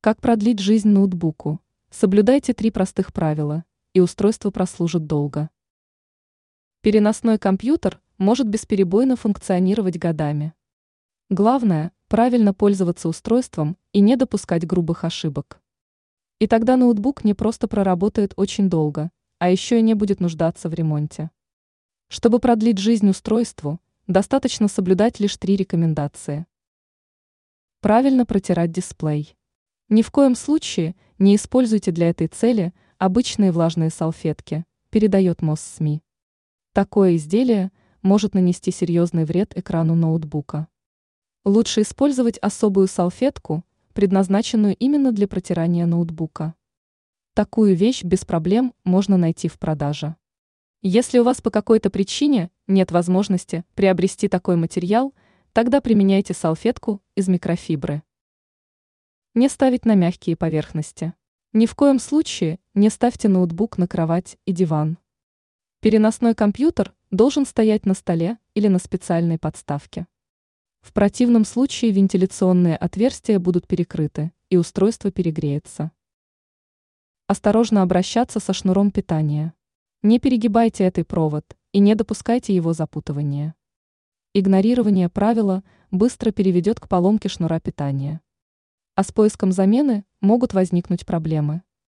Как продлить жизнь ноутбуку? Соблюдайте три простых правила, и устройство прослужит долго. Переносной компьютер может бесперебойно функционировать годами. Главное – правильно пользоваться устройством и не допускать грубых ошибок. И тогда ноутбук не просто проработает очень долго, а еще и не будет нуждаться в ремонте. Чтобы продлить жизнь устройству, достаточно соблюдать лишь три рекомендации. Правильно протирать дисплей. Ни в коем случае не используйте для этой цели обычные влажные салфетки, передает МОССМИ. Такое изделие может нанести серьезный вред экрану ноутбука. Лучше использовать особую салфетку, предназначенную именно для протирания ноутбука. Такую вещь без проблем можно найти в продаже. Если у вас по какой-то причине нет возможности приобрести такой материал, тогда применяйте салфетку из микрофибры. Не ставить на мягкие поверхности. Ни в коем случае не ставьте ноутбук на кровать и диван. Переносной компьютер должен стоять на столе или на специальной подставке. В противном случае вентиляционные отверстия будут перекрыты, и устройство перегреется. Осторожно обращаться со шнуром питания. Не перегибайте этот провод и не допускайте его запутывания. Игнорирование правила быстро переведет к поломке шнура питания а с поиском замены могут возникнуть проблемы.